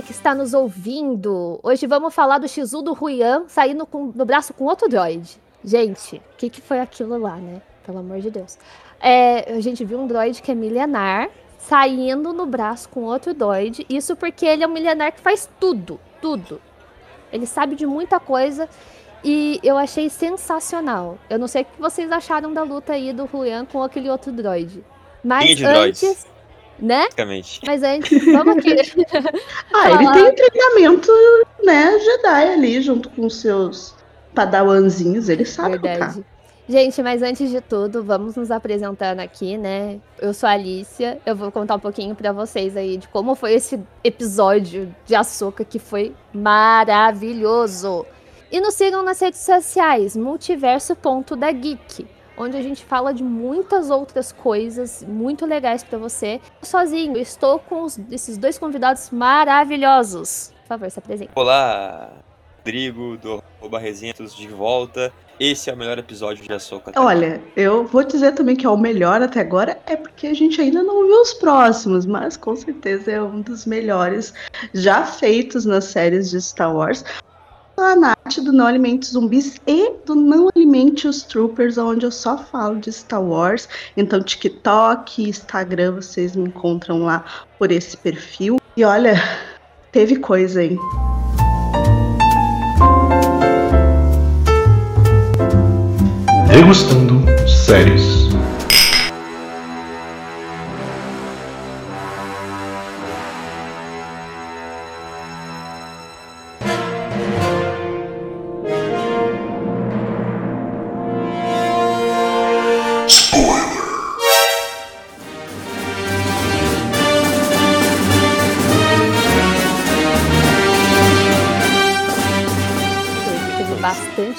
você que está nos ouvindo. Hoje vamos falar do Shizu do Ruian saindo com, no braço com outro droid. Gente, o que, que foi aquilo lá, né? Pelo amor de Deus. É, a gente viu um droid que é milenar saindo no braço com outro droid. Isso porque ele é um milenar que faz tudo, tudo. Ele sabe de muita coisa e eu achei sensacional. Eu não sei o que vocês acharam da luta aí do Ruian com aquele outro droid. Mas antes, droids né? Basicamente. Mas antes, vamos aqui. ah, ele tem um treinamento, né, Jedi ali, junto com seus padawanzinhos, ele sabe Verdade. Lutar. Gente, mas antes de tudo, vamos nos apresentando aqui, né? Eu sou a Alicia, eu vou contar um pouquinho para vocês aí de como foi esse episódio de Açúcar que foi maravilhoso. E nos sigam nas redes sociais, multiverso.dageek onde a gente fala de muitas outras coisas muito legais para você. Sozinho, estou com os, esses dois convidados maravilhosos. Por favor, se apresente. Olá, Rodrigo do Resentos de volta. Esse é o melhor episódio de Açúcar. Olha, eu vou dizer também que é o melhor até agora, é porque a gente ainda não viu os próximos, mas com certeza é um dos melhores já feitos nas séries de Star Wars a Nath do Não Alimente Zumbis e do Não Alimente os Troopers, onde eu só falo de Star Wars. Então, TikTok, Instagram, vocês me encontram lá por esse perfil. E olha, teve coisa, hein? Degustando séries.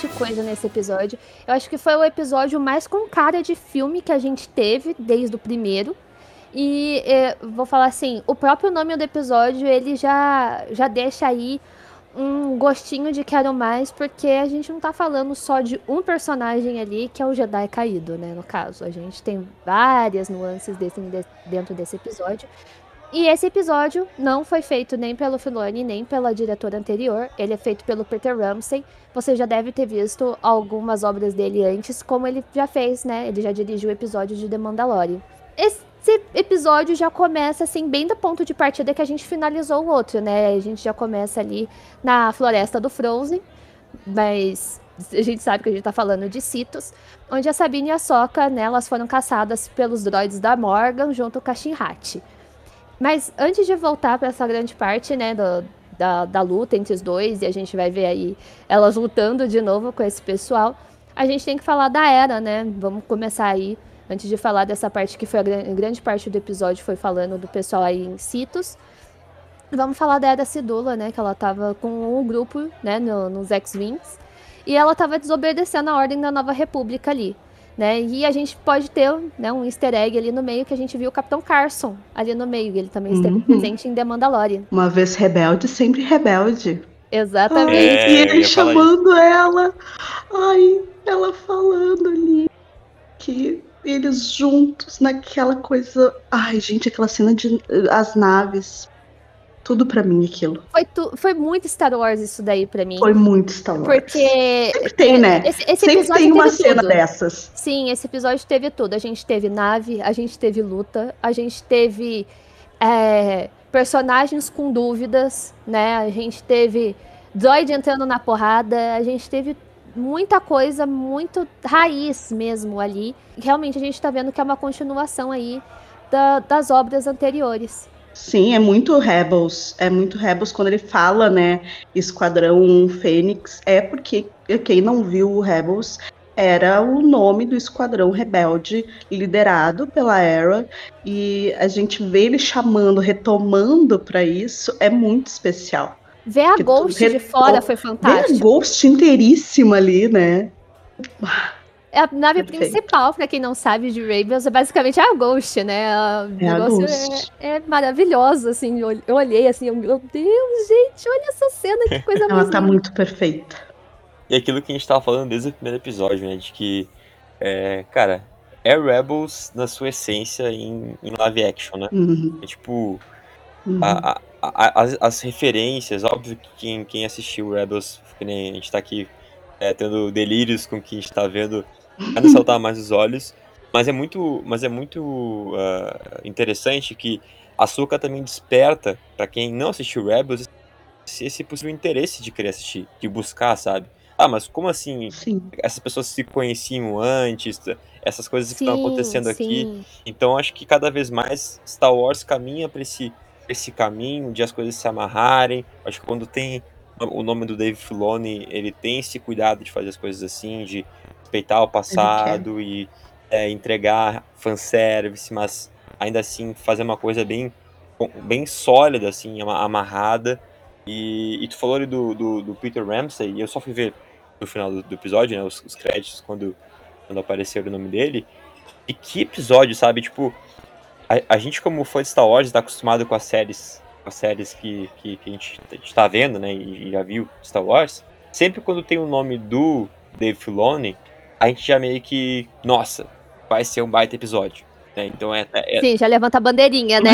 Coisa nesse episódio. Eu acho que foi o episódio mais com cara de filme que a gente teve desde o primeiro. E é, vou falar assim, o próprio nome do episódio, ele já, já deixa aí um gostinho de quero mais, porque a gente não tá falando só de um personagem ali, que é o Jedi caído, né, no caso. A gente tem várias nuances desse, dentro desse episódio. E esse episódio não foi feito nem pelo Filoni, nem pela diretora anterior. Ele é feito pelo Peter Ramsey. Você já deve ter visto algumas obras dele antes, como ele já fez, né? Ele já dirigiu o episódio de The Mandalorian. Esse episódio já começa, assim, bem do ponto de partida que a gente finalizou o outro, né? A gente já começa ali na floresta do Frozen, mas a gente sabe que a gente tá falando de Citos, onde a Sabine e a Soca, né, elas foram caçadas pelos droids da Morgan junto com a Shinhat. Mas antes de voltar para essa grande parte, né, do, da, da luta entre os dois, e a gente vai ver aí elas lutando de novo com esse pessoal, a gente tem que falar da Era, né? Vamos começar aí, antes de falar dessa parte que foi a grande parte do episódio, foi falando do pessoal aí em Citos. Vamos falar da Era Cidula, né? Que ela tava com o grupo, né, no, nos X-Wings. E ela tava desobedecendo a ordem da Nova República ali né? E a gente pode ter né, um easter egg ali no meio que a gente viu o Capitão Carson ali no meio. Ele também esteve uhum. presente em The Mandalorian. Uma vez rebelde, sempre rebelde. Exatamente. Ai, e ele chamando ela. Ai, ela falando ali que eles juntos naquela coisa. Ai, gente, aquela cena de as naves tudo para mim aquilo. Foi, tu, foi muito Star Wars isso daí para mim. Foi muito Star Wars. Porque. Sempre tem, né? Esse, esse Sempre tem uma cena dessas. Sim, esse episódio teve tudo. A gente teve nave, a gente teve luta, a gente teve é, personagens com dúvidas, né? A gente teve droid entrando na porrada, a gente teve muita coisa, muito raiz mesmo ali. Realmente a gente tá vendo que é uma continuação aí da, das obras anteriores. Sim, é muito Rebels. É muito Rebels quando ele fala, né? Esquadrão Fênix. É porque quem não viu o Rebels era o nome do esquadrão rebelde liderado pela Era e a gente vê ele chamando, retomando para isso é muito especial. Ver a Ghost de fora foi fantástico. Ver a Ghost inteiríssima ali, né? É a nave Perfeito. principal, pra quem não sabe, de Rebels, é basicamente a Ghost, né? O é negócio é, é, maravilhoso, assim. Eu olhei assim, eu, meu Deus, gente, olha essa cena, que coisa Ela tá muito perfeita. E aquilo que a gente tava falando desde o primeiro episódio, né? De que, é, cara, é Rebels na sua essência em, em live action, né? Uhum. É, tipo, uhum. a, a, a- as, as referências, óbvio que quem, quem assistiu Rebels, que nem a gente tá aqui é, tendo delírios com o que a gente tá vendo, nos saltar mais os olhos. Mas é muito, mas é muito ah, interessante que a Ahsoka também desperta, pra quem não assistiu Rebels, esse, esse possível interesse de querer assistir, de buscar, sabe? Ah, mas como assim Sim. essas pessoas se conheciam antes, essas coisas que estão Sim, acontecendo aqui. sim. Então acho que cada vez mais Star Wars caminha para esse, pra esse caminho de as coisas se amarrarem. Acho que quando tem o nome do Dave Filoni, ele tem esse cuidado de fazer as coisas assim, de respeitar o passado e é, entregar fanservice, mas ainda assim fazer uma coisa bem, bem sólida, assim, ama- amarrada. E, e tu falou ali do, do, do Peter Ramsey, e eu só fui ver no final do, do episódio, né, os, os créditos, quando, quando apareceu o nome dele. E que episódio, sabe? Tipo, a, a gente como fã de Star Wars tá acostumado com as séries, com as séries que, que, que a, gente, a gente tá vendo, né, e, e já viu Star Wars. Sempre quando tem o nome do Dave Filoni, a gente já meio que, nossa, vai ser um baita episódio. Né? Então é, é, Sim, já levanta a bandeirinha, né?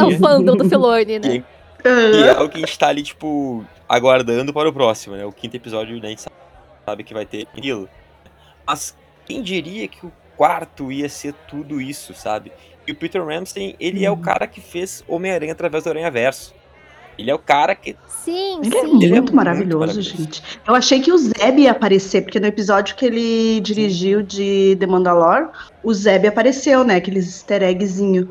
Ah, o fandom do Filoni, né? E- E é o que a gente tá ali, tipo, aguardando para o próximo, né? O quinto episódio, né, a gente sabe que vai ter aquilo. Mas quem diria que o quarto ia ser tudo isso, sabe? E o Peter Ramsey, ele é o Uhum. cara que fez Homem-Aranha através do Aranha Verso. Ele é o cara que. Sim, Ele é sim. muito, Ele é muito maravilhoso, maravilhoso. gente. Eu achei que o Zeb ia aparecer, porque no episódio que ele dirigiu de The Mandalore, o Zeb apareceu, né? Aqueles easter eggzinho.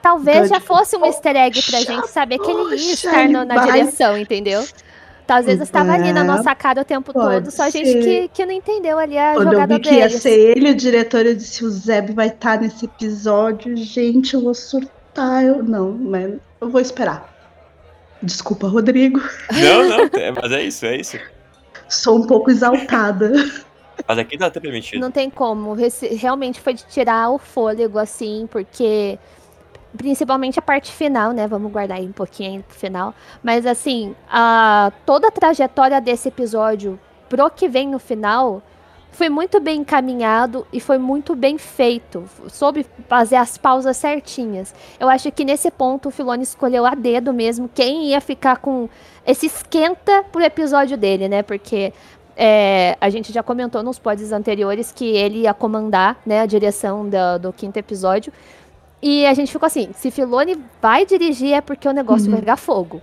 Talvez Então, já tipo, fosse um easter egg pra poxa, gente saber que ele ia estar no- na direção, entendeu? Talvez estava ali na É, nossa cara o tempo pode todo, só a gente que, que não entendeu ali a Quando eu jogada vi que ia deles. ser ele, o diretor, eu disse: o Zeb vai estar nesse episódio. Gente, eu vou surtar. Eu... Não, mas eu vou esperar. Desculpa, Rodrigo. Não, não, é- mas é isso, é isso. Sou um pouco exaltada. Mas aqui tá até permitido. Não tem como. Esse- Realmente foi de tirar o fôlego, assim, porque. Principalmente a parte final, né? Vamos guardar aí um pouquinho ainda pro final. Mas, assim, a, toda a trajetória desse episódio pro que vem no final foi muito bem encaminhado e foi muito bem feito. Soube fazer as pausas certinhas. Eu acho que nesse ponto o Filone escolheu a dedo mesmo quem ia ficar com esse esquenta pro episódio dele, né? Porque é, a gente já comentou nos pods anteriores que ele ia comandar né, a direção da- do quinto episódio. E a gente ficou assim: se Filone vai dirigir é porque o negócio Uhum. vai pegar fogo.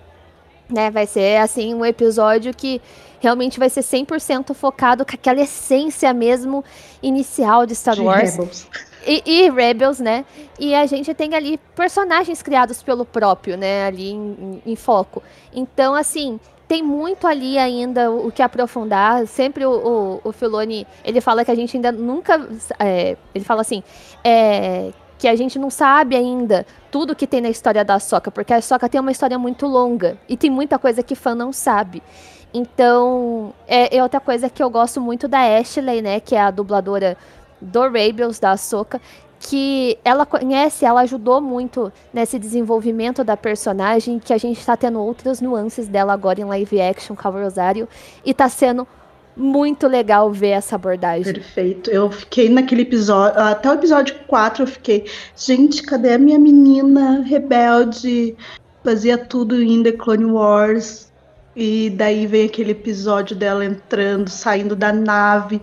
Né? Vai ser assim um episódio que realmente vai ser 100% focado com aquela essência mesmo inicial de Star de Wars Rebels. e, e Rebels, né? E a gente tem ali personagens criados pelo próprio, né? Ali em, em- em foco. Então, assim, tem muito ali ainda o, o que aprofundar. Sempre o, o, o Filoni, ele fala que a gente ainda nunca. é, ele fala assim. é, que a gente não sabe ainda tudo que tem na história da Soca, porque a Soca tem uma história muito longa e tem muita coisa que fã não sabe. Então, é, é outra coisa que eu gosto muito da Ashley, né, que é a dubladora do Rebels, da Ahsoka, que ela conhece, ela ajudou muito nesse desenvolvimento da personagem, que a gente está tendo outras nuances dela agora em live action com a Rosário, e tá sendo muito legal ver essa abordagem. Perfeito. Eu fiquei naquele episódio, até o episódio 4, eu fiquei, gente, cadê a minha menina rebelde? Fazia tudo em The Clone Wars. E daí vem aquele episódio dela entrando, saindo da nave,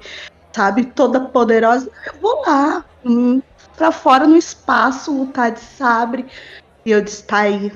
sabe, toda poderosa. Eu vou lá, hum, pra fora no espaço, lutar de sabre. E eu disse, tá aí.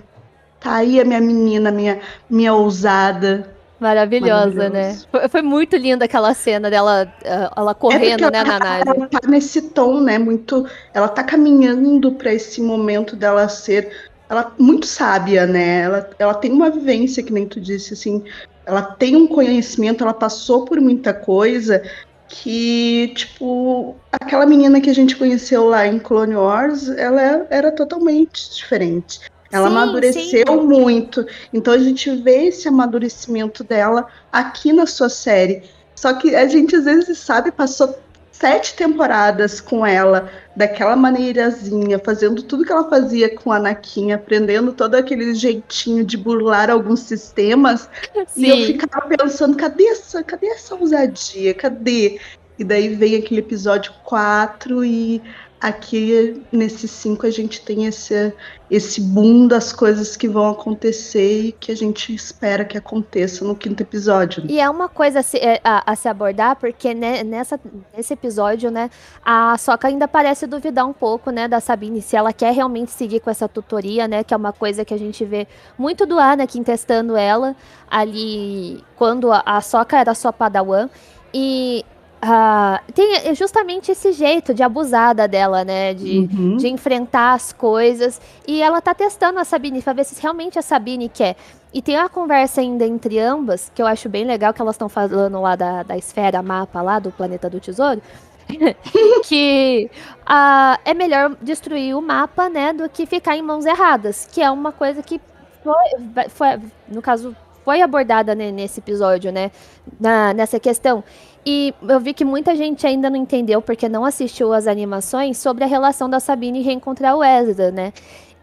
Tá aí a minha menina, minha, minha ousada. Maravilhosa, né? Foi, foi muito linda aquela cena dela ah, ela correndo, É né, na nave. Ela tá nesse tom, né? Muito. Ela tá caminhando para esse momento dela ser. Ela muito sábia, né? Ela, ela tem uma vivência, que nem tu disse, assim. Ela tem um conhecimento, ela passou por muita coisa que, tipo, aquela menina que a gente conheceu lá em Clone Wars, ela é- era totalmente diferente. Ela Sim, amadureceu sim. muito. Então a gente vê esse amadurecimento dela aqui na sua série. Só que a gente às vezes sabe, passou sete temporadas com ela, daquela maneirazinha, fazendo tudo que ela fazia com a Anakin, aprendendo todo aquele jeitinho de burlar alguns sistemas. E eu Sim. ficava pensando, cadê essa, cadê essa ousadia? Cadê? E daí vem aquele episódio 4 e aqui nesses cinco a gente tem esse, esse boom das coisas que vão acontecer e que a gente espera que aconteça no quinto episódio. E é uma coisa a se, é, a, a se abordar, porque né, nessa, nesse episódio, né, a Soca ainda parece duvidar um pouco, né, da Sabine, se ela quer realmente seguir com essa tutoria, né, que é uma coisa que a gente vê muito do Anakin testando ela ali quando a, a Soca era só Padawan. E Uh, tem justamente esse jeito de abusada dela, né? De, uhum. de enfrentar as coisas. E ela tá testando a Sabine pra ver se realmente a Sabine quer. E tem uma conversa ainda entre ambas, que eu acho bem legal, que elas estão falando lá da, da esfera mapa lá do planeta do tesouro. que uh, é melhor destruir o mapa, né, do que ficar em mãos erradas, que é uma coisa que foi, foi no caso, foi abordada né, nesse episódio, né, na, nessa questão. E eu vi que muita gente ainda não entendeu, porque não assistiu as animações, sobre a relação da Sabine reencontrar o Ezra, né?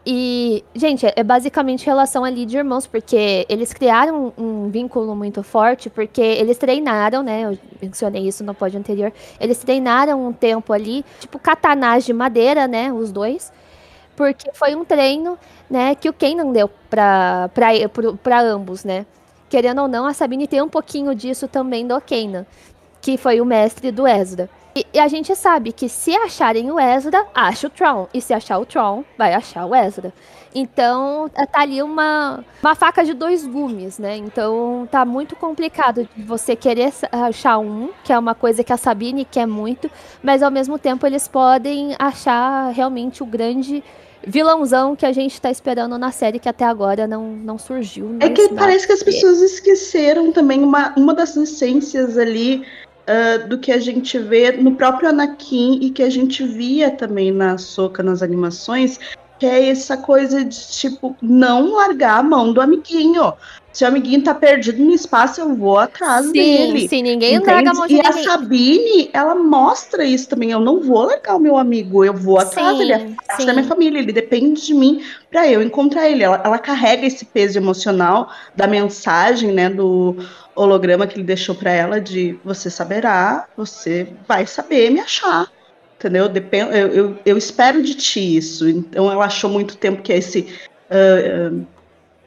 E, gente, é basicamente relação ali de irmãos, porque eles criaram um, vínculo muito forte, porque eles treinaram, né? Eu mencionei isso no pódio anterior. Eles treinaram um tempo ali, tipo catanás de madeira, né? Os dois. Porque foi um treino, né, que o Kenan deu pra, pra, pra ambos, né? Querendo ou não, a Sabine tem um pouquinho disso também do Kenan que foi o mestre do Ezra. E, e, a gente sabe que se acharem o Ezra, acha o Tron. E se achar o Tron, vai achar o Ezra. Então, tá ali uma, uma faca de dois gumes, né? Então, tá muito complicado você querer achar um, que é uma coisa que a Sabine quer muito, mas ao mesmo tempo eles podem achar realmente o grande vilãozão que a gente tá esperando na série, que até agora não, não surgiu. É que parece que as pessoas esqueceram também uma, uma das essências ali uh, do que a gente vê no próprio Anakin e que a gente via também na Soca nas animações, que é essa coisa de tipo não largar a mão do amiguinho. Se o amiguinho tá perdido no espaço, eu vou atrás sim, dele. Sim, ninguém entende? larga a mão de e ninguém. a Sabine, ela mostra isso também. Eu não vou largar o meu amigo, eu vou atrás dele. É parte da minha família, ele depende de mim para eu encontrar ele. Ela, ela carrega esse peso emocional da mensagem, né, do holograma que ele deixou para ela de você saberá, você vai saber me achar. Entendeu? Depend eu, eu, eu espero de ti isso. Então ela achou muito tempo que esse uh, uh,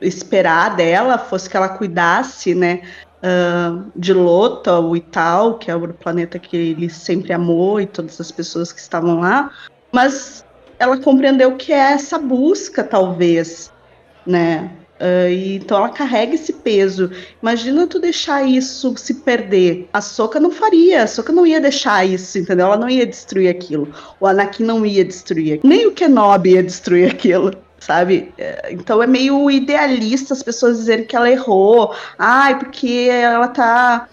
esperar dela fosse que ela cuidasse, né? Uh, de Lothal e tal, que é o planeta que ele sempre amou e todas as pessoas que estavam lá, mas ela compreendeu que é essa busca, talvez, né? Uh, e, então ela carrega esse peso. Imagina tu deixar isso se perder. A Soca não faria, a Soca não ia deixar isso, entendeu? Ela não ia destruir aquilo. O Anakin não ia destruir. Nem o Kenobi ia destruir aquilo. Sabe? É, então é meio idealista as pessoas dizerem que ela errou. Ai, porque ela tá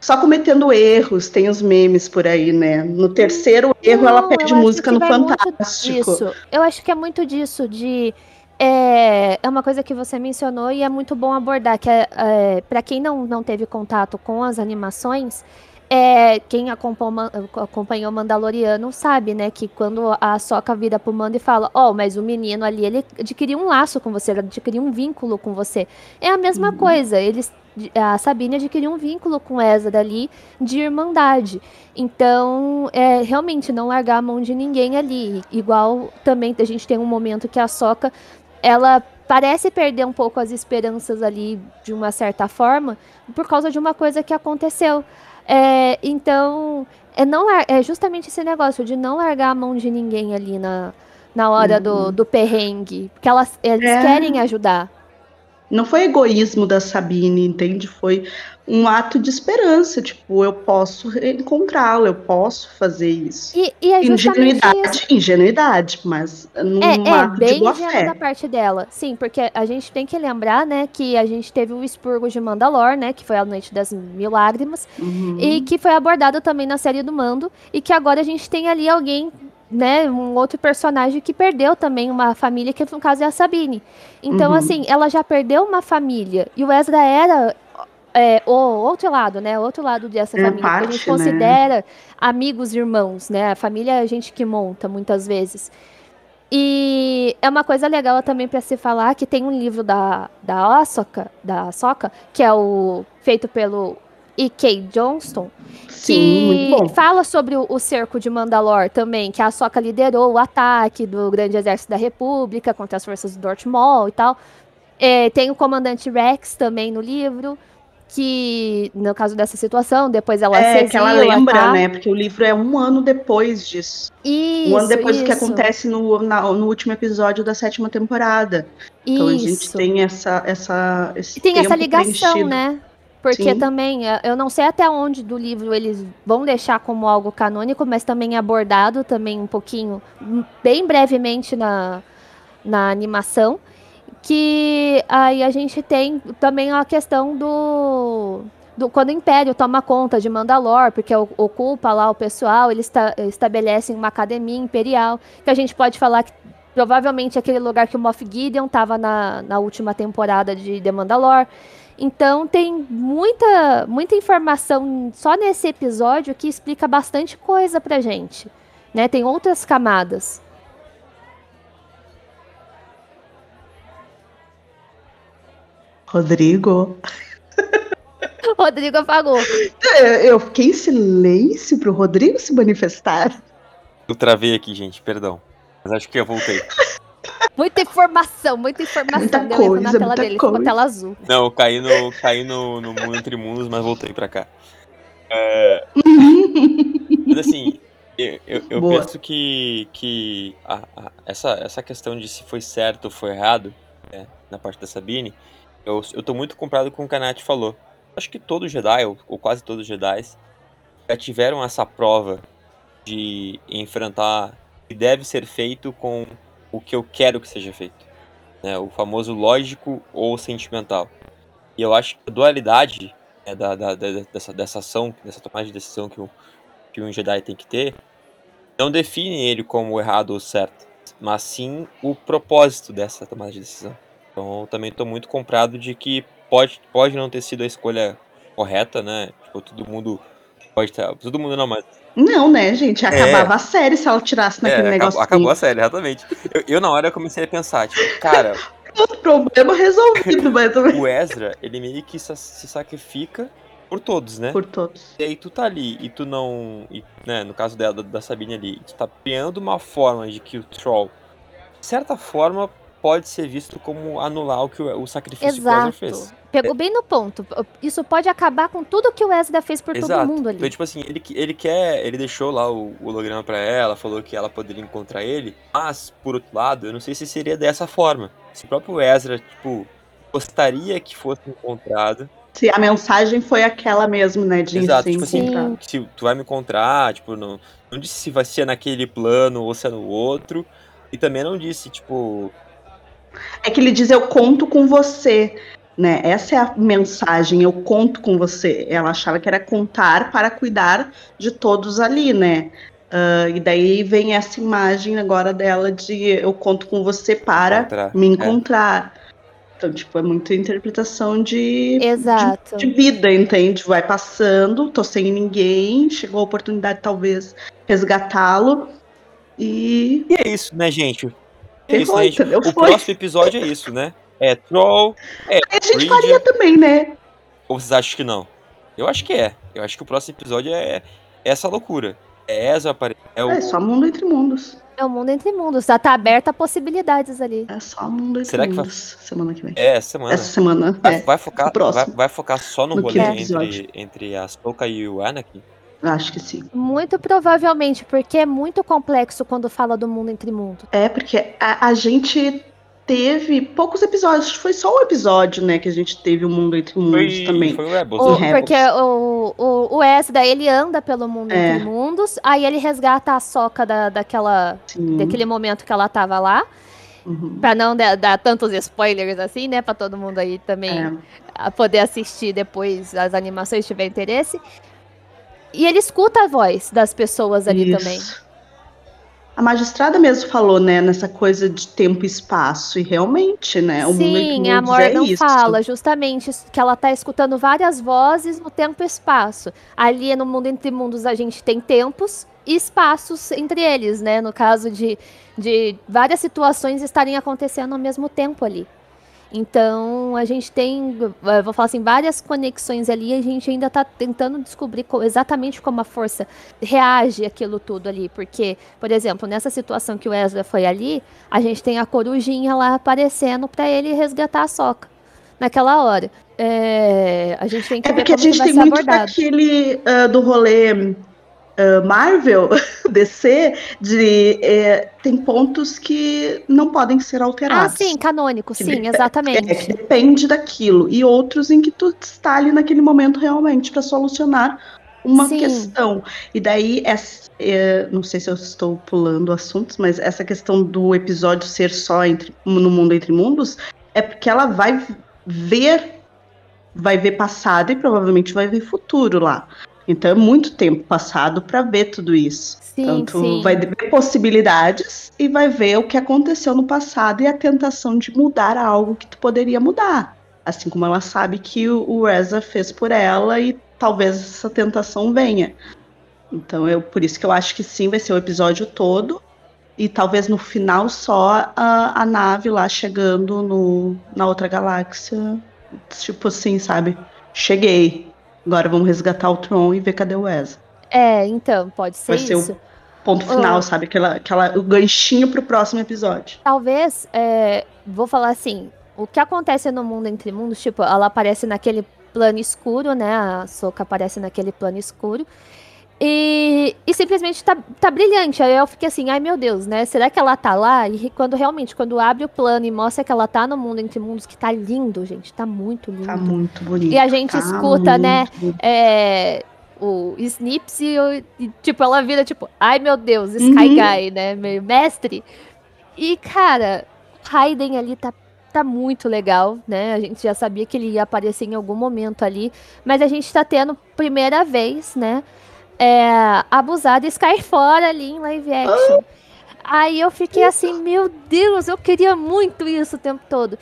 só cometendo erros, tem os memes por aí, né? No terceiro erro, não, ela pede música no Fantástico. Eu acho que é muito disso, de é, é uma coisa que você mencionou e é muito bom abordar, que é, é para quem não, não teve contato com as animações, é, quem acompanhou o Mandaloriano sabe, né, que quando a Soca vira pro Mando e fala, ó, oh, mas o menino ali, ele adquiriu um laço com você, ele adquiriu um vínculo com você. É a mesma uhum. coisa, eles a Sabine adquiriu um vínculo com Ezra ali de irmandade. Então, é realmente não largar a mão de ninguém ali. Igual também a gente tem um momento que a Soca ela parece perder um pouco as esperanças ali de uma certa forma por causa de uma coisa que aconteceu. É, então, é, não, é justamente esse negócio de não largar a mão de ninguém ali na, na hora uhum. do, do perrengue. Porque elas, eles é. querem ajudar. Não foi egoísmo da Sabine, entende? Foi um ato de esperança, tipo, eu posso encontrá-lo, eu posso fazer isso. E, e é ingenuidade, isso. ingenuidade, mas num é, é ato bem de boa fé. da parte dela. Sim, porque a gente tem que lembrar, né, que a gente teve o expurgo de Mandalor, né, que foi a Noite das Mil Lágrimas, uhum. e que foi abordado também na série do Mando, e que agora a gente tem ali alguém né, um outro personagem que perdeu também uma família, que no caso é a Sabine. Então, uhum. assim, ela já perdeu uma família. E o Ezra era é, o outro lado, né? O outro lado dessa é família. Parte, que a gente né? considera amigos, irmãos, né? A família é a gente que monta, muitas vezes. E é uma coisa legal também para se falar que tem um livro da, da Osoka, da Soca, que é o feito pelo e Kay Johnston, Sim, que fala sobre o, o cerco de Mandalor também, que a Soca liderou o ataque do Grande Exército da República contra as forças do Darth Maul e tal. É, tem o comandante Rex também no livro, que no caso dessa situação, depois ela se É, que ela exila, lembra, tá? né? Porque o livro é um ano depois disso. Isso, um ano depois do que isso, acontece no, na- no último episódio da sétima temporada. Então a gente isso. tem essa, essa, esse E tem essa ligação, preenchido. né? Porque Sim. também, eh, eu não sei até onde do livro eles vão deixar como algo canônico, mas também é abordado também um pouquinho, hum, bem brevemente na, na animação, que aí a gente tem também a questão do, do quando o Império toma conta de Mandalor, porque ocupa lá o pessoal, eles esta- estabelecem uma academia imperial, que a gente pode falar que provavelmente é aquele lugar que o Moff Gideon estava na, na última temporada de The Mandalor. Então tem muita, muita informação só nesse episódio que explica bastante coisa pra gente. Né? Tem outras camadas. Rodrigo. Rodrigo apagou. É, Eu fiquei em silêncio pro Rodrigo se manifestar. Eu travei aqui, gente, perdão. Mas acho que eu voltei. Muita informação, muita informação. Muita Deu erro na coisa, tela muita dele, ficou coisa. tela azul. Não, eu caí no, caí no, no mundo entre mundos, mas voltei pra cá. É, mas assim, eu, eu, eu penso que, que a- a- essa, essa questão de se foi certo ou foi errado, né, na parte da Sabine, eu, eu tô muito comprado com o que a Nath falou. Acho que todo Jedi, ou, ou quase todos os Jedi, já tiveram essa prova de enfrentar o que deve ser feito com o que eu quero que seja feito. Né, o famoso lógico ou sentimental. E eu acho que a dualidade né, da, da- da- dessa, dessa ação, dessa tomada de decisão que, que um Jedi tem que ter, não define ele como errado ou certo, mas sim o propósito dessa tomada de decisão. Então eu também estou muito comprado de que pode, pode não ter sido a escolha correta, né? Tipo, todo mundo pode ter. Todo mundo não, mas Não, né, gente? Acabava a série se ela tirasse naquele é, negócio. acabou, a série, exatamente. Eu, eu, na hora comecei a pensar, tipo, cara, Problema resolvido, mas também. o Ezra, ele meio que sa- se sacrifica por todos, né? Por todos. E aí tu tá ali e tu não. e, né, no caso dela, da Sabine ali, tu tá criando uma forma de que o Troll, de certa forma, pode ser visto como anular o, que o, o sacrifício que o Ezra Exato. fez. Pegou bem no ponto. Isso pode acabar com tudo que o Ezra fez por Exato. todo mundo ali. Então, tipo assim, ele, ele quer. Ele deixou lá o, o holograma pra ela, falou que ela poderia encontrar ele. Mas, por outro lado, eu não sei se seria dessa forma. Se o próprio Ezra, tipo, gostaria que fosse encontrado. Se a mensagem foi aquela mesmo, né? De Exato, se tipo assim, encontrar. se tu vai me encontrar, tipo, não, não disse se vai ser naquele plano ou se é no outro. E também não disse, tipo, É que ele diz: Eu conto com você. Né? Essa é a mensagem, eu conto com você. Ela achava que era contar para cuidar de todos ali, né? Ah, e daí vem essa imagem agora dela de eu conto com você para encontrar. me É. encontrar. Então, tipo, é muita interpretação de, Exato. de vida, entende? Vai passando, tô sem ninguém, chegou a oportunidade, talvez, resgatá-lo. E. E é isso, né, gente? É isso, Foi, né, gente? O Foi. próximo episódio é isso, né? É Troll, é A gente faria também, né? ou vocês acham que não? Eu acho que é. Eu acho que o próximo episódio é essa loucura. É aparecendo. É o... É só mundo entre mundos. É o mundo entre mundos. Já tá aberta a possibilidades ali. É só mundo entre Será que vai- mundos. Semana que vem. É, essa semana. Essa semana. Vai, É, vai focar, vai, vai focar só no, No rolê entre, entre a Soka e o Anakin? Acho que sim. Muito provavelmente, porque é muito complexo quando fala do mundo entre mundos. É, porque a, a gente teve poucos episódios. Foi só um episódio, né? Que a gente teve o mundo entre mundos Foi, também. foi o Rebels, O- né? Porque o, o, o Ezra, ele anda pelo mundo É. entre mundos, aí ele resgata a soca da, daquela, Sim. daquele momento que ela tava lá, Uhum. pra não dar, dar tantos spoilers assim, né, pra todo mundo aí também É. a poder assistir depois as animações se tiver interesse. E ele escuta a voz das pessoas ali Isso. também. A magistrada mesmo falou, né, nessa coisa de tempo e espaço, e realmente, né, o mundo entre Sim, a é Morgan isso. fala justamente que ela tá escutando várias vozes no tempo e espaço. Ali no mundo entre mundos a gente tem tempos e espaços entre eles, né? No caso de, de várias situações estarem acontecendo ao mesmo tempo ali. Então, a gente tem, vou falar assim, várias conexões ali, a gente ainda tá tentando descobrir exatamente como a força reage aquilo tudo ali, porque, por exemplo, nessa situação que o Ezra foi ali, a gente tem a corujinha lá aparecendo para ele resgatar a soca naquela hora. É, a gente tem que é ver porque a gente tem muito abordado. daquele uh, do rolê uh, Marvel, DC, de é, tem pontos que não podem ser alterados. Ah, sim, canônico, que sim, exatamente. É, que depende daquilo. E outros em que tu está ali naquele momento realmente para solucionar uma sim. questão. E daí, essa, é, não sei se eu estou pulando assuntos, mas essa questão do episódio ser só entre, no mundo entre mundos é porque ela vai ver vai ver passado e provavelmente vai ver futuro lá. Então é muito tempo passado para ver tudo isso. Sim, tu sim. vai ver possibilidades e vai ver o que aconteceu no passado e a tentação de mudar algo que tu poderia mudar. Assim como ela sabe que o Reza fez por ela e talvez essa tentação venha. Então eu por isso que eu acho que sim vai ser o episódio todo e talvez no final só a, a nave lá chegando no, na outra galáxia, tipo assim, sabe? Cheguei. Agora vamos resgatar o Tron e ver cadê o Ezra. É, então, pode ser Vai isso. ser o ponto final, oh. sabe? Aquela, aquela, o ganchinho pro próximo episódio. Talvez, é, vou falar assim, o que acontece no mundo entre mundos, tipo, ela aparece naquele plano escuro, né? A Soca aparece naquele plano escuro. E, e, simplesmente tá, tá brilhante. Aí eu fiquei assim, ai meu Deus, né? Será que ela tá lá? E quando realmente, quando abre o plano e mostra que ela tá no mundo entre mundos, que tá lindo, gente. Tá muito lindo. Tá muito bonito. E a gente tá escuta, né? É, o Snips e, e, tipo, ela vira tipo, ai meu Deus, Sky uhum. Guy, né? Meio mestre. E, cara, Raiden ali tá tá muito legal, né? A gente já sabia que ele ia aparecer em algum momento ali, mas a gente tá tendo primeira vez, né? É, abusada e cair fora ali em live action. Aí eu fiquei assim, meu Deus, eu queria muito isso o tempo todo.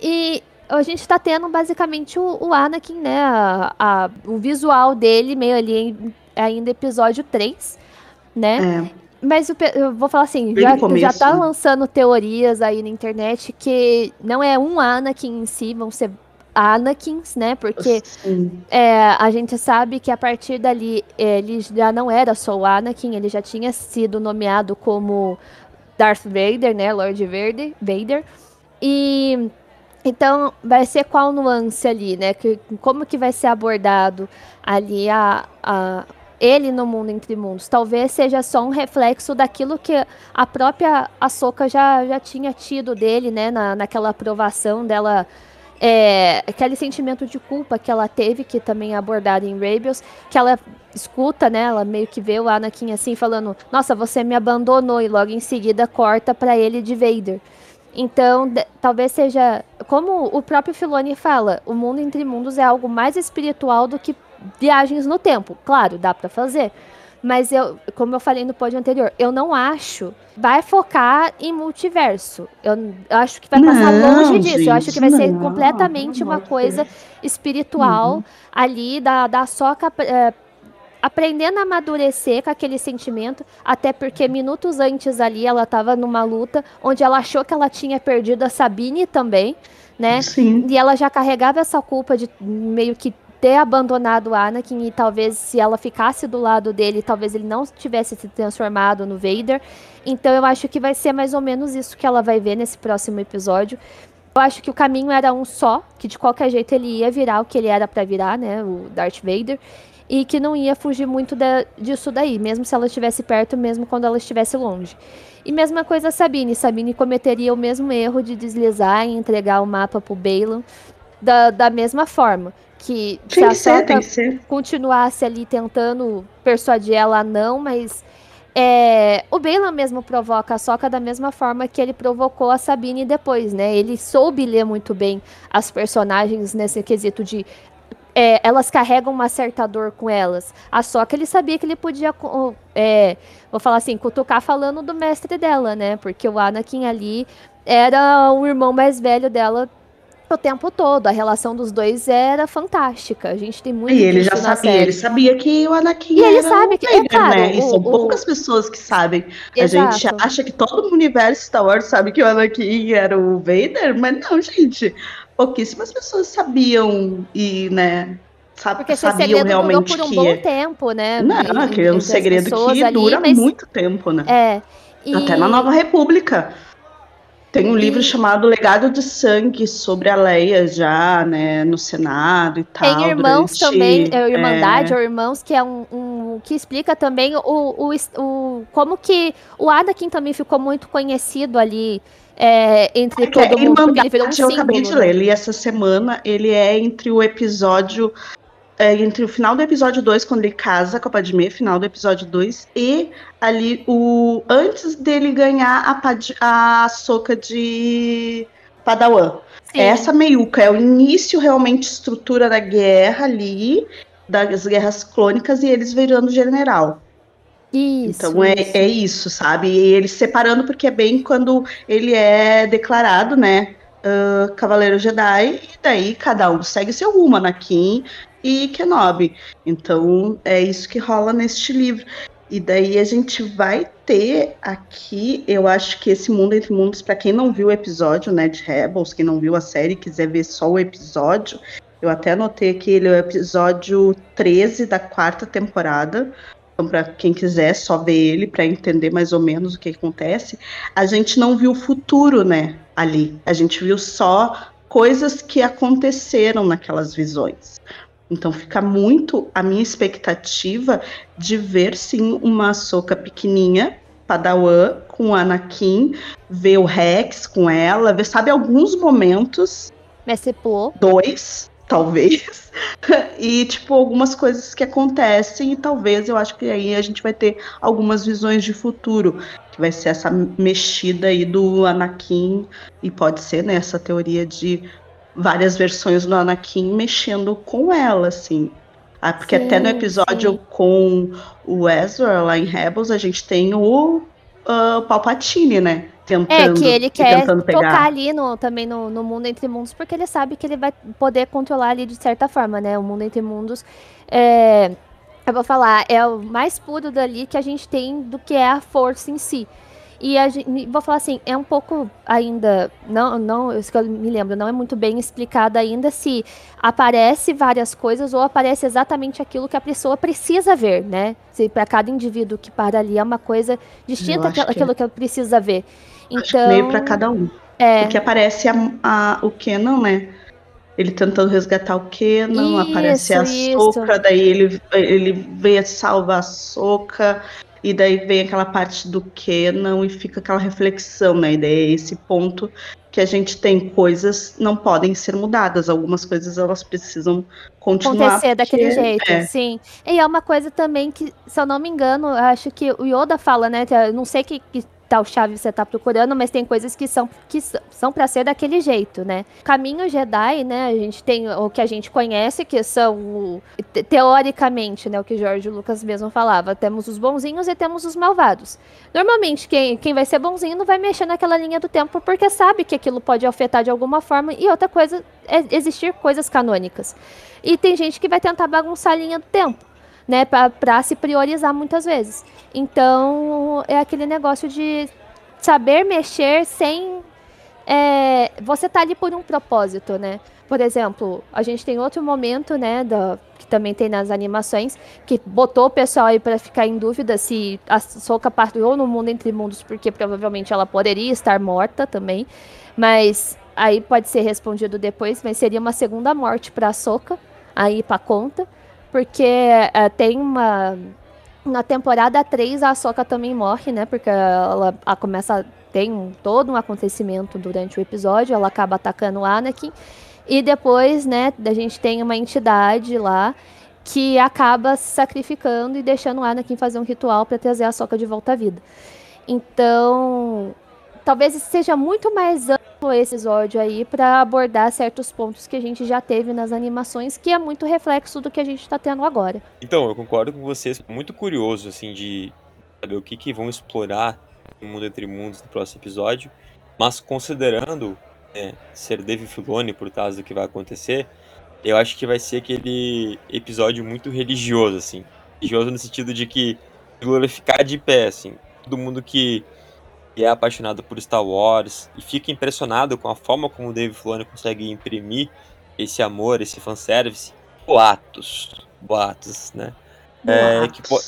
E a gente tá tendo basicamente o, o Anakin, né? A, a, o visual dele meio ali em, ainda episódio 3, né? É. Mas eu vou falar assim, já, já tá né? lançando teorias aí na internet que não é um Anakin em si, vão ser Anakins, né? Porque é, a gente sabe que a partir dali ele já não era só o Anakin, ele já tinha sido nomeado como Darth Vader, né? Lord Vader. Vader. E então vai ser qual nuance ali, né? Que, como que vai ser abordado ali a, a ele no mundo entre mundos. Talvez seja só um reflexo daquilo que a própria Ahsoka já, já tinha tido dele, né? Na, naquela aprovação dela é, aquele sentimento de culpa que ela teve, que também é abordado em Rebels, que ela escuta, né? Ela meio que vê o Anakin assim falando: "Nossa, você me abandonou" e logo em seguida corta para ele de Vader. Então, talvez seja como o próprio Filoni fala, o mundo entre mundos é algo mais espiritual do que viagens no tempo. Claro, dá para fazer, mas eu, como eu falei no pódio anterior, eu não acho vai focar em multiverso. Eu, eu acho que vai passar não, longe disso. Gente, eu acho que vai não, ser completamente uma coisa espiritual uhum. ali da, da soca é, aprendendo a amadurecer com aquele sentimento, até porque minutos antes ali ela estava numa luta onde ela achou que ela tinha perdido a Sabine também, né? Sim. E ela já carregava essa culpa de meio que ter abandonado Anakin e talvez se ela ficasse do lado dele, talvez ele não tivesse se transformado no Vader. Então eu acho que vai ser mais ou menos isso que ela vai ver nesse próximo episódio. Eu acho que o caminho era um só, que de qualquer jeito ele ia virar o que ele era para virar, né, o Darth Vader, e que não ia fugir muito da, disso daí, mesmo se ela estivesse perto, mesmo quando ela estivesse longe. E mesma coisa a Sabine, Sabine cometeria o mesmo erro de deslizar e entregar o mapa pro Balon da, da mesma forma que tem se a ser, tem que ser. continuasse ali tentando persuadir ela não, mas é, o Bela mesmo provoca a Soca da mesma forma que ele provocou a Sabine depois, né? Ele soube ler muito bem as personagens nesse quesito de é, elas carregam uma certa dor com elas. A Soca ele sabia que ele podia, é, vou falar assim, cutucar falando do mestre dela, né? Porque o Anakin ali era o irmão mais velho dela o tempo todo. A relação dos dois era fantástica. A gente tem muito E ele já sabia, ele sabia que o Anakin E ele era sabe o que- é Vader, claro, né? E o- são o- poucas pessoas que sabem. A gente Exato. acha que todo o universo Star Wars sabe que o Anakin era o Vader, mas não, gente. Pouquíssimas pessoas sabiam e, né, sabe, Porque esse sabiam segredo durou realmente por um que bom é. tempo, né? Não, aquele é um segredo que ali, dura mas- muito tempo, né? É. E... Até na Nova República. Tem um livro chamado Legado de Sangue sobre a Leia já, né, no Senado e tal. Tem irmãos durante- também, é, Irmandade é, ou Irmãos, que é um, um- que explica também o, o, o- como que o Anakin também ficou muito conhecido ali é, entre é todo mundo, porque ele virou um Irmandade, eu acabei de símbolo. ler, né? li essa semana, ele é entre o episódio. É, entre o final do episódio 2, quando ele casa com a Padmé, final do episódio 2, e ali o. Antes dele ganhar a, Pad, a soca de Padawan. Sim. Essa meiuca é o início realmente estrutura da guerra ali, das guerras clônicas, e eles virando general. Isso, Então é, isso. é isso, sabe? E ele separando, porque é bem quando ele é declarado, né? ah, Cavaleiro Jedi, e daí cada um segue seu rumo, Anakin e Kenobi. Então é isso que rola neste livro. E daí a gente vai ter aqui, eu acho que esse Mundo Entre Mundos, para quem não viu o episódio, né, de Rebels, quem não viu a série, quiser ver só o episódio, eu até anotei aqui, ele é o episódio 13 da quarta temporada. Então, para quem quiser só ver ele, para entender mais ou menos o que acontece, a gente não viu o futuro, né, ali. A gente viu só coisas que aconteceram naquelas visões. Então fica muito a minha expectativa de ver sim uma soca pequenininha, Padawan, com o Anakin, ver o Rex com ela, ver, sabe, alguns momentos Mestre Plo. dois, talvez. e, tipo, algumas coisas que acontecem, e talvez eu acho que aí a gente vai ter algumas visões de futuro. Que vai ser essa mexida aí do Anakin, e pode ser, né, essa teoria de várias versões do Anakin mexendo com ela, assim. Ah, porque Sim, até no episódio sim. com o Ezra lá em Rebels, a gente tem o ah, Palpatine, né? Tentando, É, que ele quer tentando pegar. tocar ali no, também no, no mundo entre mundos, porque ele sabe que ele vai poder controlar ali de certa forma, né? O mundo entre mundos é. Eu vou falar, é o mais puro dali que a gente tem do que é a força em si. E a gente, vou falar assim, é um pouco ainda, não, não, isso que eu me lembro, não é muito bem explicado ainda se aparece várias coisas ou aparece exatamente aquilo que a pessoa precisa ver, né? Se para cada indivíduo que para ali é uma coisa distinta acho que é. daquilo que ela precisa ver. Acho que Então, meio pra cada um. é, Porque aparece a, a- o Kenan, né? Ele tentando resgatar o Kenan, aparece a Isso, Soca, daí ele, ele vem salvar a Soca, e daí vem aquela parte do Kenan e fica aquela reflexão, né? E daí é esse ponto que a gente tem coisas não podem ser mudadas, algumas coisas elas precisam continuar. acontecer daquele jeito, é. sim. E é uma coisa também que, se eu não me engano, acho que o Yoda fala, né? que não sei que, que tal chave você tá procurando, mas tem coisas que são que são para ser daquele jeito, né? Caminho Jedi, né? A gente tem o que a gente conhece, que são teoricamente, né? O que Jorge Lucas mesmo falava, temos os bonzinhos e temos os malvados. Normalmente quem, quem vai ser bonzinho não vai mexer naquela linha do tempo porque sabe que aquilo pode afetar de alguma forma e outra coisa é existir coisas canônicas. E tem gente que vai tentar bagunçar a linha do tempo, né? Pra se priorizar muitas vezes. Então, é aquele negócio de saber mexer sem. é, você tá ali por um propósito, né? Por exemplo, a gente tem outro momento, né? Da, que também tem nas animações, que botou o pessoal aí pra ficar em dúvida se a Soca partiu no mundo entre mundos, porque provavelmente ela poderia estar morta também. Mas aí pode ser respondido depois, mas seria uma segunda morte pra Soca, aí pra conta. Porque eh, tem uma. Na temporada 3, a Soca também morre, né? Porque ela, ela começa. Tem um, todo um acontecimento durante o episódio, ela acaba atacando o Anakin. E depois, né, a gente tem uma entidade lá que acaba se sacrificando e deixando o Anakin fazer um ritual para trazer a Soca de volta à vida. Então, talvez seja muito mais esse episódio aí para abordar certos pontos que a gente já teve nas animações, que é muito reflexo do que a gente está tendo agora. Então, eu concordo com vocês. Muito curioso, assim, de saber o que, que vão explorar no Mundo Entre Mundos no próximo episódio. Mas considerando é, ser Dave Filoni por causa do que vai acontecer, eu acho que vai ser aquele episódio muito religioso, assim. Religioso no sentido de que glorificar de pé, assim. Todo mundo que é apaixonado por Star Wars e fica impressionado com a forma como o Dave Filoni consegue imprimir esse amor, esse fanservice. Boatos. Boatos, né? É, que, po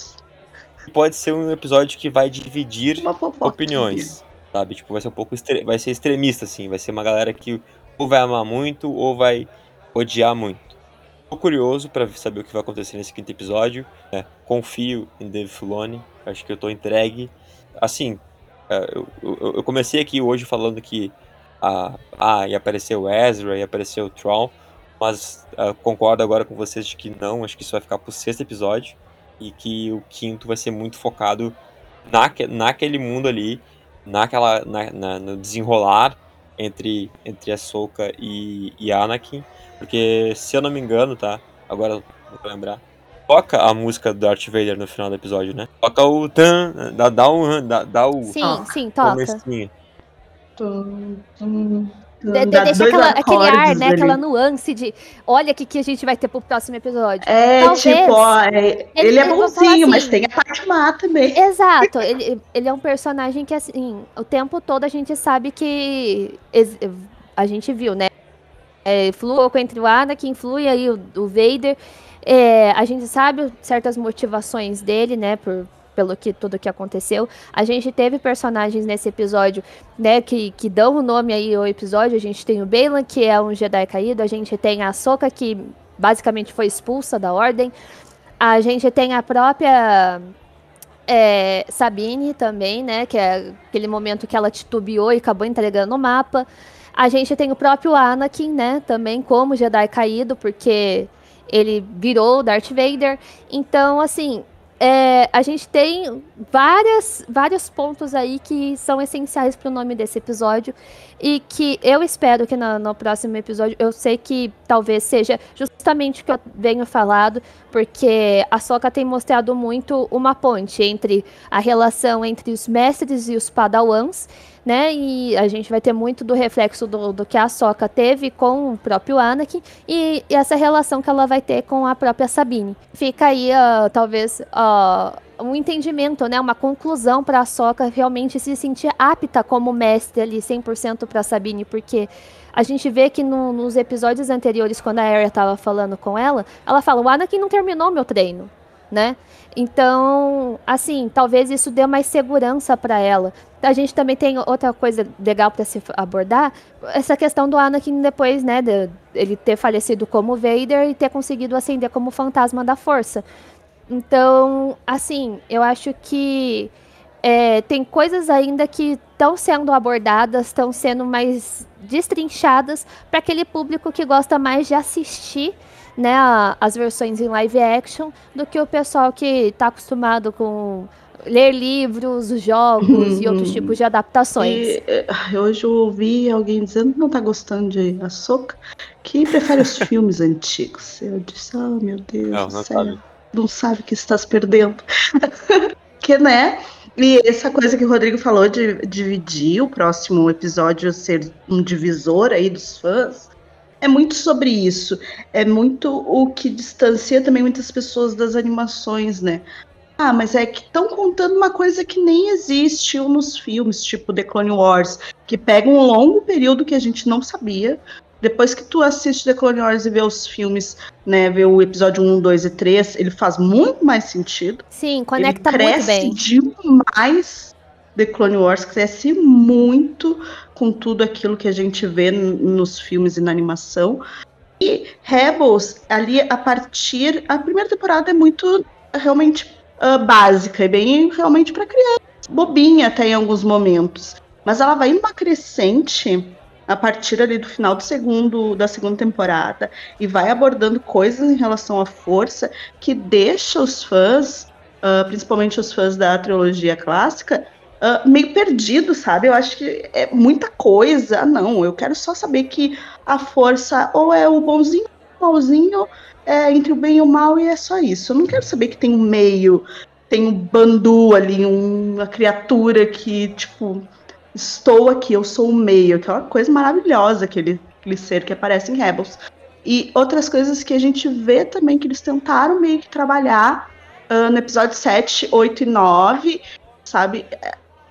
que pode ser um episódio que vai dividir opiniões sabe? Tipo, vai ser um pouco vai ser extremista assim, vai ser uma galera que ou vai amar muito ou vai odiar muito. Tô curioso para saber o que vai acontecer nesse quinto episódio. Né? Confio em Dave Filoni, acho que eu tô entregue. Assim, é, eu, eu, eu comecei aqui hoje falando que ah, ah, ia aparecer o Ezra, ia aparecer o Tron, mas uh, concordo agora com vocês de que não, acho que isso vai ficar pro sexto episódio e que o quinto vai ser muito focado naque, naquele mundo ali naquela, na, na, no desenrolar entre, entre a Soka e, e Anakin, porque se eu não me engano, tá? Agora vou lembrar. Toca a música do Darth Vader no final do episódio, né? Toca o tan, dá, dá, um, dá, dá o. Sim, sim, toca. Comecinho. Tum, tum, de, de, deixa aquela, aquele ar, né? Ali. Aquela nuance de olha o que, que a gente vai ter pro próximo episódio. É, Talvez, tipo, ó, é, ele, ele, é bonzinho, assim, mas tem a parte má também. Exato, ele, ele é um personagem que, assim, o tempo todo a gente sabe que. A gente viu, né? É, flui entre o Anakin, flui aí o, o Vader. É, a gente sabe certas motivações dele, né? Por, pelo que tudo que aconteceu. A gente teve personagens nesse episódio, né, que, que dão o nome aí ao episódio. A gente tem o Balan, que é um Jedi caído. A gente tem a Soka, que basicamente foi expulsa da Ordem. A gente tem a própria é, Sabine também, né, que é aquele momento que ela titubeou e acabou entregando o mapa. A gente tem o próprio Anakin, né, também como Jedi caído, porque ele virou Darth Vader. Então, assim, é, a gente tem várias, vários pontos aí que são essenciais para o nome desse episódio e que eu espero que no, no, próximo episódio, eu sei que talvez seja justamente o que eu venho falado, porque a Soca tem mostrado muito uma ponte entre a relação entre os mestres e os padawans, né? E a gente vai ter muito do reflexo do, do que a Soca teve com o próprio Anakin e, e, essa relação que ela vai ter com a própria Sabine. Fica aí, uh, talvez, uh, um entendimento, né? Uma conclusão para a Soca realmente se sentir apta como mestre ali 100% para Sabine, porque a gente vê que no, nos episódios anteriores, quando a Arya estava falando com ela, ela fala: o Anakin não terminou meu treino, né? Então, assim, talvez isso dê mais segurança para ela. A gente também tem outra coisa legal para se abordar, essa questão do Anakin depois, né, de ele ter falecido como Vader e ter conseguido ascender como fantasma da Força. Então, assim, eu acho que é, tem coisas ainda que estão sendo abordadas, estão sendo mais destrinchadas para aquele público que gosta mais de assistir né, a, as versões em live action do que o pessoal que está acostumado com ler livros, jogos e outros uhum. tipos de adaptações. E, eh, hoje eu ouvi alguém dizendo que não está gostando de Açúcar, que prefere os filmes antigos. Eu disse, oh meu Deus não, não sabe. não sabe o que estás perdendo. que, né? E essa coisa que o Rodrigo falou de dividir o próximo episódio ser um divisor aí dos fãs, é muito sobre isso. É muito o que distancia também muitas pessoas das animações, né? Ah, mas é que estão contando uma coisa que nem existiu nos filmes, tipo The Clone Wars, que pega um longo período que a gente não sabia. Depois que tu assiste The Clone Wars e vê os filmes, né, vê o episódio 1, 2 e 3, ele faz muito mais sentido. Sim, conecta ele muito bem. demais The Clone Wars, cresce muito com tudo aquilo que a gente vê nos filmes e na animação. E Rebels, ali a partir. A primeira temporada é muito realmente uh, básica, é bem realmente para criança, bobinha até em alguns momentos. Mas ela vai uma crescente a partir ali do final do segundo da segunda temporada e vai abordando coisas em relação à força que deixa os fãs, uh, principalmente os fãs da trilogia clássica, uh, meio perdido, sabe? Eu acho que é muita coisa. Ah, não, eu quero só saber que a força ou é o bonzinho, o malzinho, é entre o bem e o mal, e é só isso. Eu não quero saber que tem um meio, tem um bandu ali, uma criatura que, tipo, estou aqui, eu sou o meio, aquela coisa maravilhosa, aquele, aquele ser que aparece em Rebels. E outras coisas que a gente vê também que eles tentaram meio que trabalhar uh, no episódio 7, 8 e 9, sabe?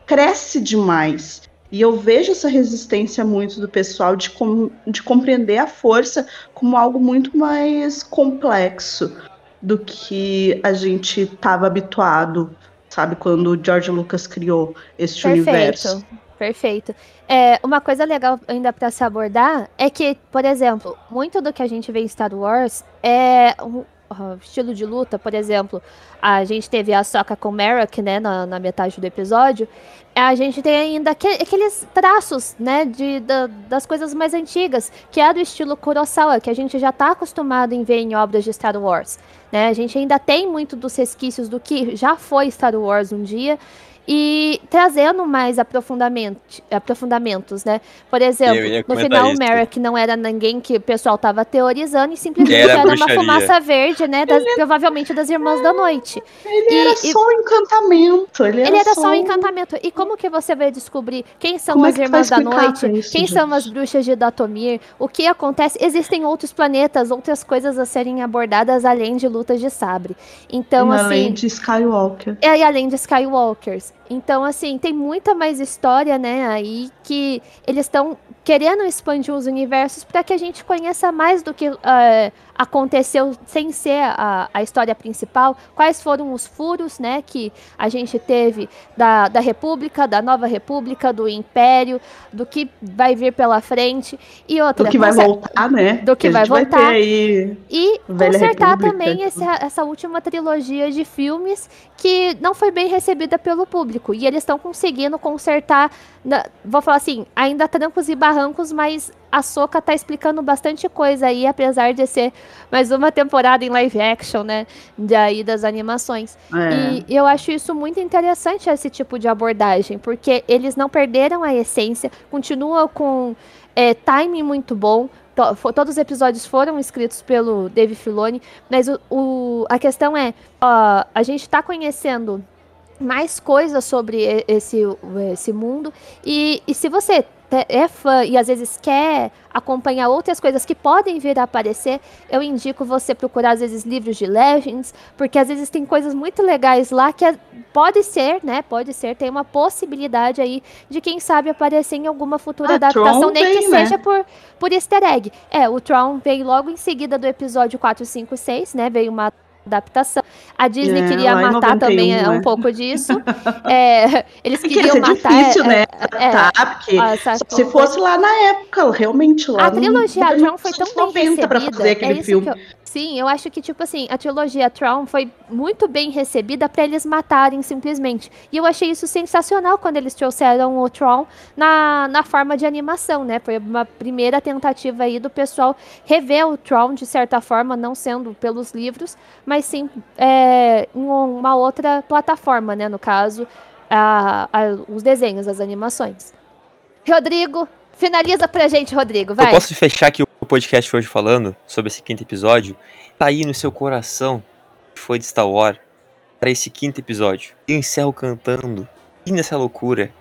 Cresce demais. E eu vejo essa resistência muito do pessoal de, com, de compreender a força como algo muito mais complexo do que a gente estava habituado, sabe, quando o George Lucas criou este Perfeito. universo. Perfeito. É, uma coisa legal ainda para se abordar é que, por exemplo, muito do que a gente vê em Star Wars é uh, estilo de luta, por exemplo, a gente teve a Soca com Merrick, né, na, na, metade do episódio, a gente tem ainda aqueles traços, né, de, da, das coisas mais antigas, que é do estilo Kurosawa, que a gente já está acostumado em ver em obras de Star Wars. Né? A gente ainda tem muito dos resquícios do que já foi Star Wars um dia, e trazendo mais aprofundamentos, né? Por exemplo, no final o Merrick não era ninguém que o pessoal estava teorizando e simplesmente era, era uma fumaça verde, né? Das, ele... Provavelmente das Irmãs da Noite. Ele e, era só um encantamento. Ele era, ele era só um encantamento. E como que você vai descobrir quem são como é as é Irmãs da Noite? Isso, quem gente? são as bruxas de Datomir? O que acontece? Existem outros planetas, outras coisas a serem abordadas além de lutas de sabre. Então, e assim. Além de Skywalker. É, e além de Skywalkers. Então, assim, tem muita mais história, né, aí que eles estão querendo expandir os universos para que a gente conheça mais do que uh, aconteceu sem ser a, a história principal, quais foram os furos, né, que a gente teve da, da República, da Nova República, do Império, do que vai vir pela frente e outra. Do que vai voltar, né? Do que, que vai voltar. Vai e consertar República. também essa, essa última trilogia de filmes que não foi bem recebida pelo público e eles estão conseguindo consertar, vou falar assim, ainda trancos e barrancos, mas a Soca tá explicando bastante coisa aí, apesar de ser mais uma temporada em live action, né? Daí das animações. É. E eu acho isso muito interessante, esse tipo de abordagem, porque eles não perderam a essência, continuam com é, timing muito bom. To, todos os episódios foram escritos pelo Dave Filoni, mas o, o a questão é: ó, a gente está conhecendo mais coisas sobre esse, esse mundo. E, e se você é fã e às vezes quer acompanhar outras coisas que podem vir a aparecer, eu indico você procurar às vezes livros de Legends, porque às vezes tem coisas muito legais lá que é, pode ser, né? Pode ser, tem uma possibilidade aí de quem sabe aparecer em alguma futura ah, adaptação, Tron nem vem, que né? seja por, por easter egg. É, o Tron veio logo em seguida do episódio 4, 5, 6, né? Veio uma adaptação. A Disney é, queria matar 91, também né? um pouco disso. É, eles queriam é matar. difícil, né? É, adaptar, porque se fosse lá na época, realmente lá. A trilogia Tron foi tão bem recebida. Pra fazer aquele filme. Eu, sim, eu acho que, tipo assim, a trilogia Tron foi muito bem recebida para eles matarem simplesmente. E eu achei isso sensacional quando eles trouxeram o Tron na, na forma de animação, né? Foi uma primeira tentativa aí do pessoal rever o Tron de certa forma, não sendo pelos livros, mas sim é, em uma outra plataforma, né? No caso, a, a, os desenhos, as animações. Rodrigo, finaliza pra gente, Rodrigo, vai. Eu posso fechar aqui o podcast hoje falando sobre esse quinto episódio? Tá aí no seu coração, que foi de Star Wars, para esse quinto episódio. Eu encerro cantando, e nessa loucura,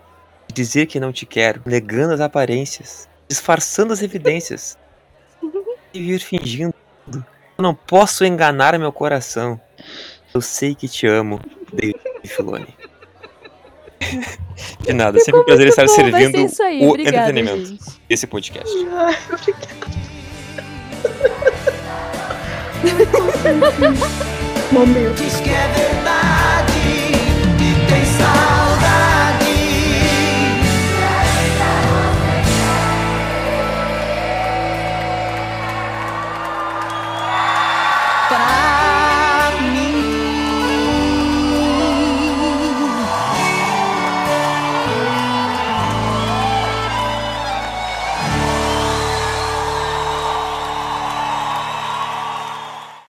de dizer que não te quero, negando as aparências, disfarçando as evidências, e vir fingindo não posso enganar meu coração. Eu sei que te amo, David Filoni. De nada, sempre um prazer estar bom, servindo aí, o Obrigada, entretenimento. Gente. Esse podcast. Momento.